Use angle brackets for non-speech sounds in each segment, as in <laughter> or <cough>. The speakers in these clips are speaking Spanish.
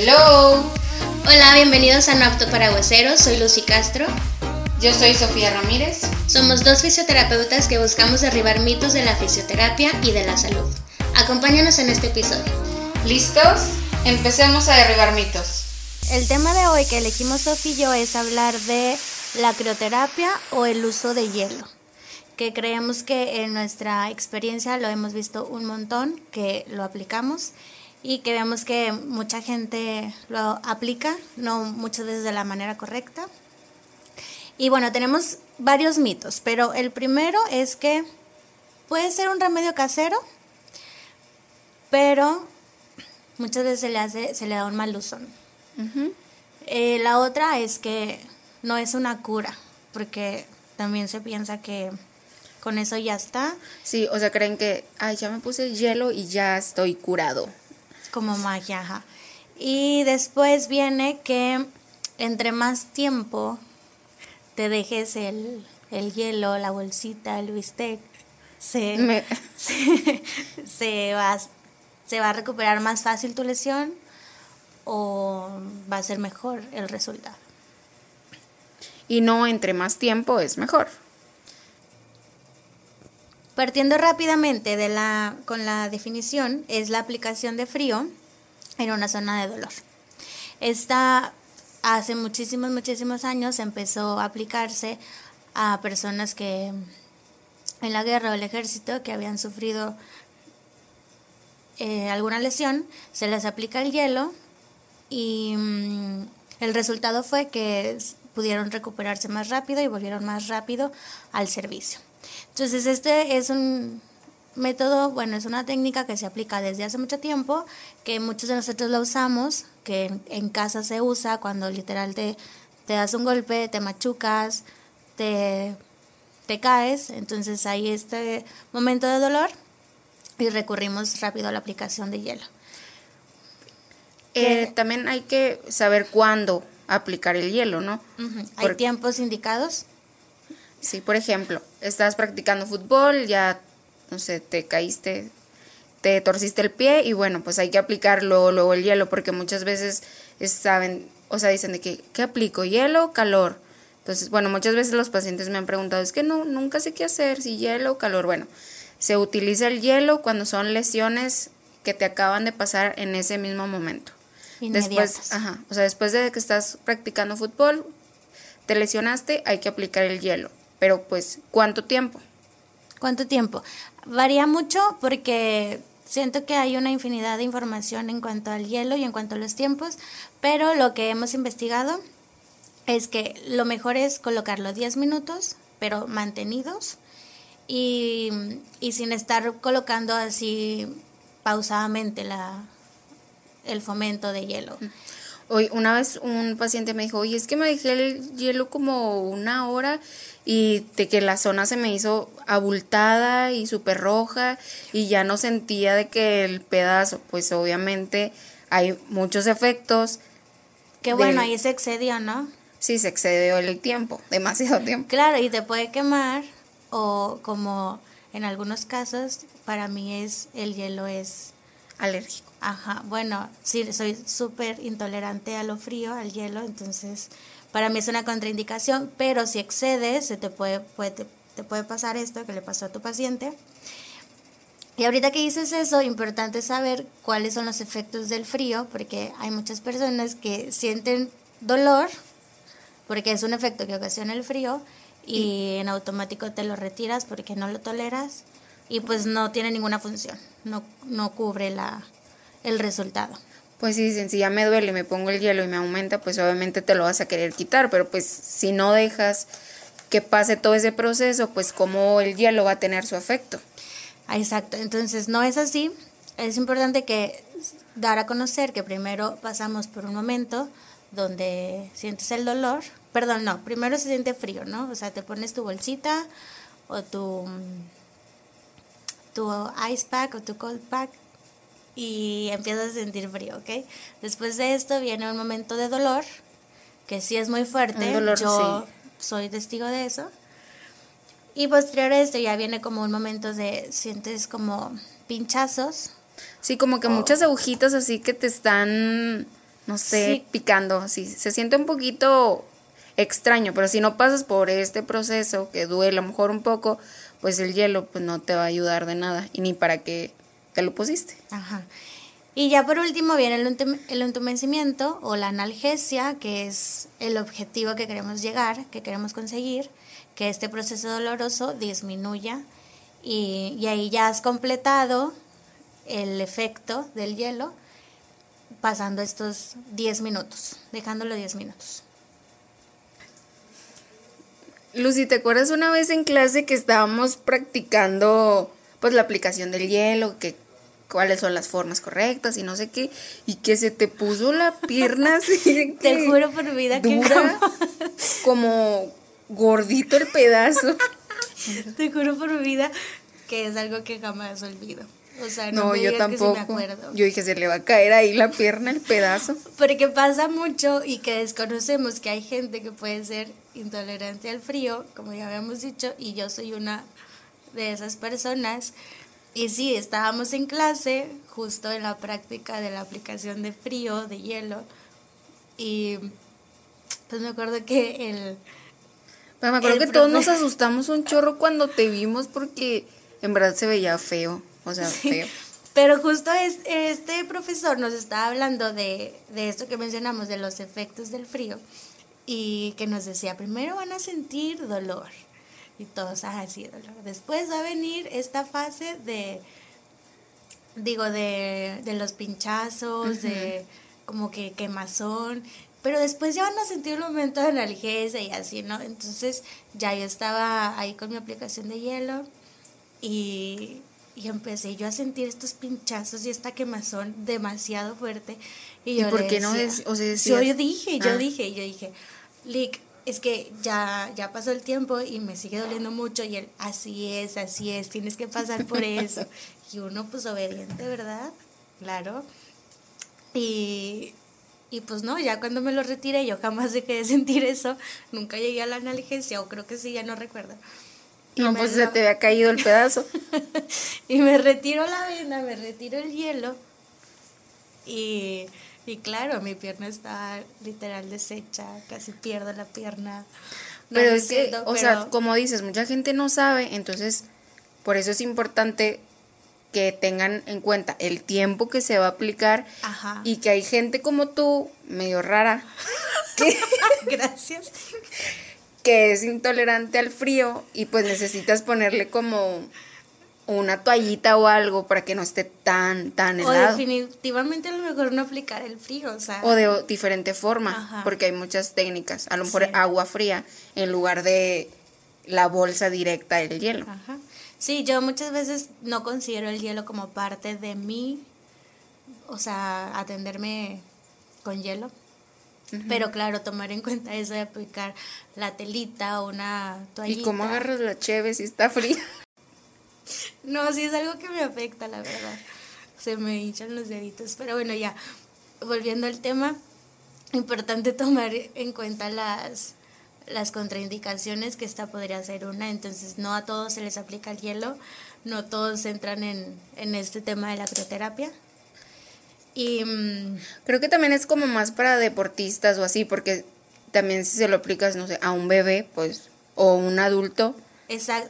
Hello. Hola, bienvenidos a No Apto para Hueseros. Soy Lucy Castro. Yo soy Sofía Ramírez. Somos dos fisioterapeutas que buscamos derribar mitos de la fisioterapia y de la salud. Acompáñanos en este episodio. ¿Listos? Empecemos a derribar mitos. El tema de hoy que elegimos Sofía y yo es hablar de la crioterapia o el uso de hielo que creemos que en nuestra experiencia lo hemos visto un montón, que lo aplicamos y que vemos que mucha gente lo aplica, no muchas veces de la manera correcta. Y bueno, tenemos varios mitos, pero el primero es que puede ser un remedio casero, pero muchas veces se le, hace, se le da un mal uso. Eh, la otra es que no es una cura, porque también se piensa que con eso ya está. Sí, o sea, creen que, ay, ya me puse hielo y ya estoy curado. Como magia, ajá. Y después viene que entre más tiempo te dejes el, hielo, la bolsita, el bistec, <laughs> se, se, va, se va a recuperar más fácil tu lesión o va a ser mejor el resultado. Y no entre más tiempo es mejor. Partiendo rápidamente de la, con la definición, es la aplicación de frío en una zona de dolor. Esta hace muchísimos, muchísimos años empezó a aplicarse a personas que en la guerra o el ejército que habían sufrido eh, alguna lesión, se les aplica el hielo y mm, el resultado fue que pudieron recuperarse más rápido y volvieron más rápido al servicio. Entonces, este es un método, bueno, es una técnica que se aplica desde hace mucho tiempo, que muchos de nosotros la usamos, que en, casa se usa cuando literal te, te das un golpe, te machucas, te, te caes, entonces hay este momento de dolor y recurrimos rápido a la aplicación de hielo. Eh, también hay que saber cuándo aplicar el hielo, ¿no? Hay tiempos indicados. Sí, por ejemplo, estás practicando fútbol, ya, no sé, te caíste, te torciste el pie y bueno, pues hay que aplicar luego, el hielo porque muchas veces saben, o sea, dicen de que, ¿qué aplico? ¿Hielo o calor? Entonces, bueno, muchas veces los pacientes me han preguntado, es que no, nunca sé qué hacer, si hielo o calor. Bueno, se utiliza el hielo cuando son lesiones que te acaban de pasar en ese mismo momento. Después, ajá, o sea, después de que estás practicando fútbol, te lesionaste, hay que aplicar el hielo. Pero pues, ¿cuánto tiempo? ¿Cuánto tiempo? Varía mucho porque siento que hay una infinidad de información en cuanto al hielo y en cuanto a los tiempos, pero lo que hemos investigado es que lo mejor es colocarlo 10 minutos, pero mantenidos y, y sin estar colocando así pausadamente la, el fomento de hielo. Hoy, una vez un paciente me dijo, oye, es que me dejé el hielo como una hora y de que la zona se me hizo abultada y súper roja y ya no sentía de que el pedazo, pues obviamente hay muchos efectos. Qué bueno, ahí se excedió, ¿no? Sí, se excedió el tiempo, <laughs> demasiado tiempo. Claro, y te puede quemar o como en algunos casos, para mí es el hielo es alérgico. Ajá, bueno, sí, soy súper intolerante a lo frío, al hielo, entonces para mí es una contraindicación, pero si excedes, se te puede, puede, te, puede pasar esto que le pasó a tu paciente. Y ahorita que dices eso, importante saber cuáles son los efectos del frío, porque hay muchas personas que sienten dolor, porque es un efecto que ocasiona el frío, y en automático te lo retiras porque no lo toleras y pues no tiene ninguna función, no, no cubre la, el resultado. Pues sí, dicen, si ya me duele, me pongo el hielo y me aumenta, pues obviamente te lo vas a querer quitar, pero pues si no dejas que pase todo ese proceso, pues como el hielo va a tener su efecto. Exacto, entonces no es así. Es importante que dar a conocer que primero pasamos por un momento donde sientes el dolor, perdón, no, primero se siente frío, ¿no? O sea, te pones tu bolsita o tu tu ice pack o tu cold pack y empiezas a sentir frío, ¿ok? Después de esto viene un momento de dolor, que sí es muy fuerte, yo soy testigo de eso. Y posterior a esto ya viene como un momento de, sientes como pinchazos. Sí, como que muchas agujitas así que te están no sé, picando, así. Se siente un poquito extraño, pero si no pasas por este proceso que duele a lo mejor un poco, pues el hielo pues no te va a ayudar de nada y ni para qué te lo pusiste. Ajá. Y ya por último viene el, el entumecimiento o la analgesia, que es el objetivo que queremos llegar, que queremos conseguir, que este proceso doloroso disminuya y, ahí ya has completado el efecto del hielo pasando estos 10 minutos, dejándolo 10 minutos. Lucy, ¿te acuerdas una vez en clase que estábamos practicando pues la aplicación del hielo, que cuáles son las formas correctas y no sé qué, y que se te puso la pierna así <laughs> Te juro por vida que como gordito el pedazo. <laughs> Te juro por vida que es algo que jamás olvido. O sea, no, yo tampoco. yo dije, se le va a caer ahí la pierna, el pedazo. Porque pasa mucho y que desconocemos que hay gente que puede ser intolerante al frío, como ya habíamos dicho, y yo soy una de esas personas. Y sí, estábamos en clase, justo en la práctica de la aplicación de frío, de hielo, y pues me acuerdo que el... Pero me acuerdo que todos nos asustamos un chorro cuando te vimos porque en verdad se veía feo, o sea, feo. Pero justo es, este profesor nos estaba hablando de, de esto que mencionamos, de los efectos del frío y que nos decía, primero van a sentir dolor. Y todos, ah, sí, dolor. Después va a venir esta fase de, digo, de, de los pinchazos, de como que quemazón. Pero después ya van a sentir un momento de analgesia y así, ¿no? Entonces ya yo estaba ahí con mi aplicación de hielo y, y empecé yo a sentir estos pinchazos y esta quemazón demasiado fuerte. Y, yo por qué no es? O sea, yo, dije, yo ah. dije, yo dije, Lick, es que ya, ya pasó el tiempo y me sigue doliendo mucho y él, así es, así es, tienes que pasar por eso. y uno pues obediente, ¿verdad? Claro. Y, y pues no, ya cuando me lo retiré yo jamás dejé de sentir eso, nunca llegué a la analgesia o creo que sí, ya no recuerdo. no, pues se te había caído el pedazo. <laughs> y me retiro la venda, me retiro el hielo y y claro, mi pierna está literal deshecha, casi pierdo la pierna. pero es que, o sea, como dices, mucha gente no sabe, entonces por eso es importante que tengan en cuenta el tiempo que se va a aplicar y que hay gente como tú, medio rara, que, <laughs> gracias, que es intolerante al frío y pues necesitas ponerle como una toallita o algo para que no esté tan, tan helado. O definitivamente a lo mejor no aplicar el frío, o sea. O de diferente forma, porque hay muchas técnicas. A lo mejor agua fría en lugar de la bolsa directa del hielo. Ajá. Sí, yo muchas veces no considero el hielo como parte de mí, o sea, atenderme con hielo. Pero claro, tomar en cuenta eso de aplicar la telita o una toallita. ¿Y cómo agarras la cheve si está fría? No, sí es algo que me afecta, la verdad. Se me hinchan los deditos. Pero bueno, ya, volviendo al tema, importante tomar en cuenta las, las contraindicaciones, que esta podría ser una. Entonces, no a todos se les aplica el hielo, no todos entran en, en este tema de la crioterapia. Y mm, creo que también es como más para deportistas o así, porque también si se lo aplicas, no sé, a un bebé, pues, o un adulto,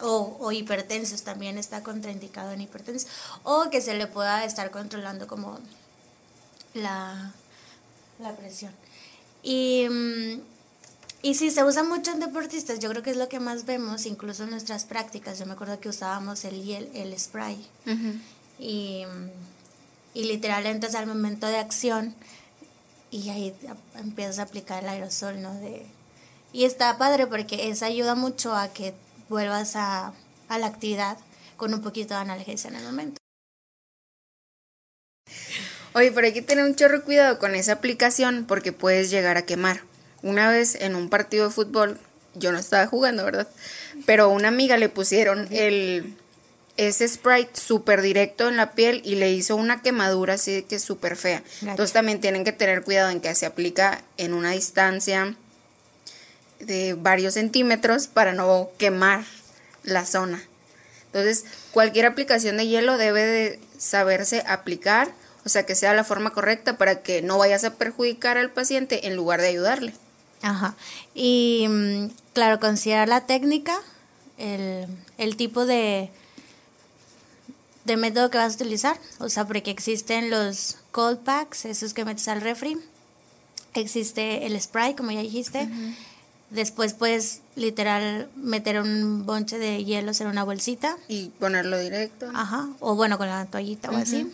o, o, hipertensos también está contraindicado en hipertensos, o que se le pueda estar controlando como la, la presión. Y, mm, y sí, se usa mucho en deportistas, yo creo que es lo que más vemos, incluso en nuestras prácticas. Yo me acuerdo que usábamos el, el, el spray. y, y literal entras al momento de acción y ahí empiezas a aplicar el aerosol, ¿no? De, y está padre porque eso ayuda mucho a que vuelvas a, la actividad con un poquito de analgesia en el momento. Oye, pero hay que tener un chorro cuidado con esa aplicación porque puedes llegar a quemar. Una vez en un partido de fútbol, yo no estaba jugando, ¿verdad? Pero a una amiga le pusieron el ese Sprite súper directo en la piel y le hizo una quemadura así que súper fea. Entonces también tienen que tener cuidado en que se aplica en una distancia de varios centímetros para no quemar la zona. Entonces, cualquier aplicación de hielo debe de saberse aplicar O sea, que sea la forma correcta para que no vayas a perjudicar al paciente en lugar de ayudarle. Ajá. Y mm, claro, considerar la técnica, el, el tipo de, de método que vas a utilizar. O sea, porque existen los cold packs, esos que metes al refri. Existe el spray, como ya dijiste. Después puedes literal meter un bonche de hielos en una bolsita. Y ponerlo directo. Ajá. O bueno, con la toallita o así.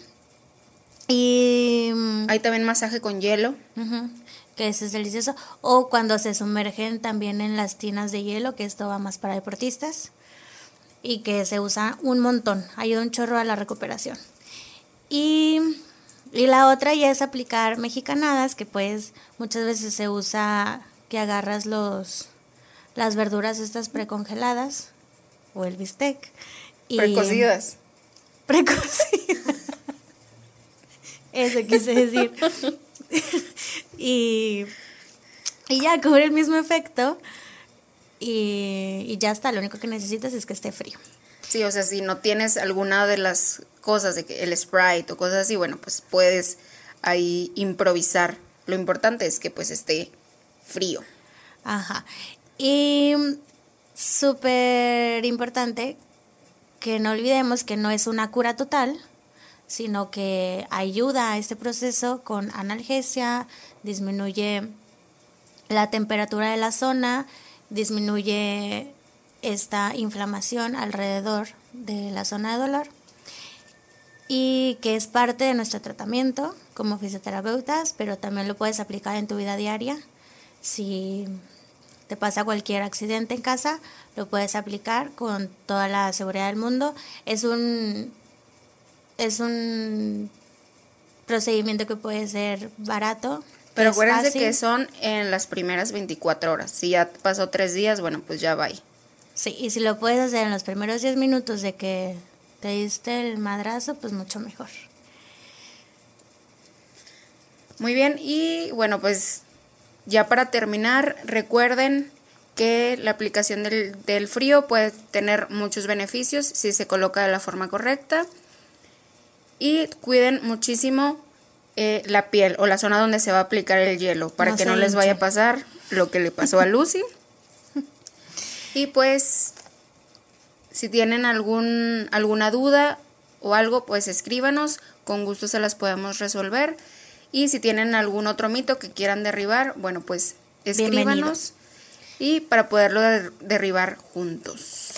Y... Hay también masaje con hielo. Ujú, que ese es delicioso. O cuando se sumergen también en las tinas de hielo, que esto va más para deportistas. Y que se usa un montón. Ayuda un chorro a la recuperación. Y, y la otra ya es aplicar mexicanadas, que pues muchas veces se usa que agarras los las verduras estas precongeladas o el bistec. Y, Precocidas. Precocidas. <laughs> Eso quise decir. <laughs> y, y ya cubre el mismo efecto. Y, y ya está. Lo único que necesitas es que esté frío. Sí, o sea, si no tienes alguna de las cosas, de que el Sprite o cosas así, bueno, pues puedes ahí improvisar. Lo importante es que pues esté frío. Ajá. Y súper importante que no olvidemos que no es una cura total, sino que ayuda a este proceso con analgesia, disminuye la temperatura de la zona, disminuye esta inflamación alrededor de la zona de dolor y que es parte de nuestro tratamiento como fisioterapeutas, pero también lo puedes aplicar en tu vida diaria. Si te pasa cualquier accidente en casa, lo puedes aplicar con toda la seguridad del mundo. Es un es un procedimiento que puede ser barato. Pero acuérdense fácil. que son en las primeras 24 horas. Si ya pasó tres días, bueno, pues ya va. Sí, y si lo puedes hacer en los primeros 10 minutos de que te diste el madrazo, pues mucho mejor. Muy bien, y bueno, pues ya para terminar, recuerden que la aplicación del, del frío puede tener muchos beneficios si se coloca de la forma correcta. Y cuiden muchísimo eh, la piel o la zona donde se va a aplicar el hielo para No que no les vaya a pasar lo que le pasó a Lucy. <laughs> y pues, si tienen algún, alguna duda o algo, pues escríbanos, con gusto se las podemos resolver. Y si tienen algún otro mito que quieran derribar, bueno, pues escríbanos y para poderlo der- derribar juntos.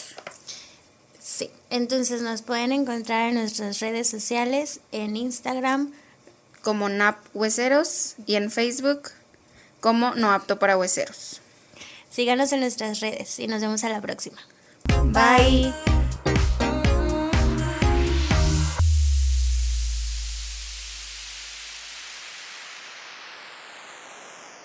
Sí, entonces nos pueden encontrar en nuestras redes sociales, en Instagram, como NAP Hueseros y en Facebook como No Apto para Hueseros. síganos en nuestras redes y nos vemos a la próxima. Bye.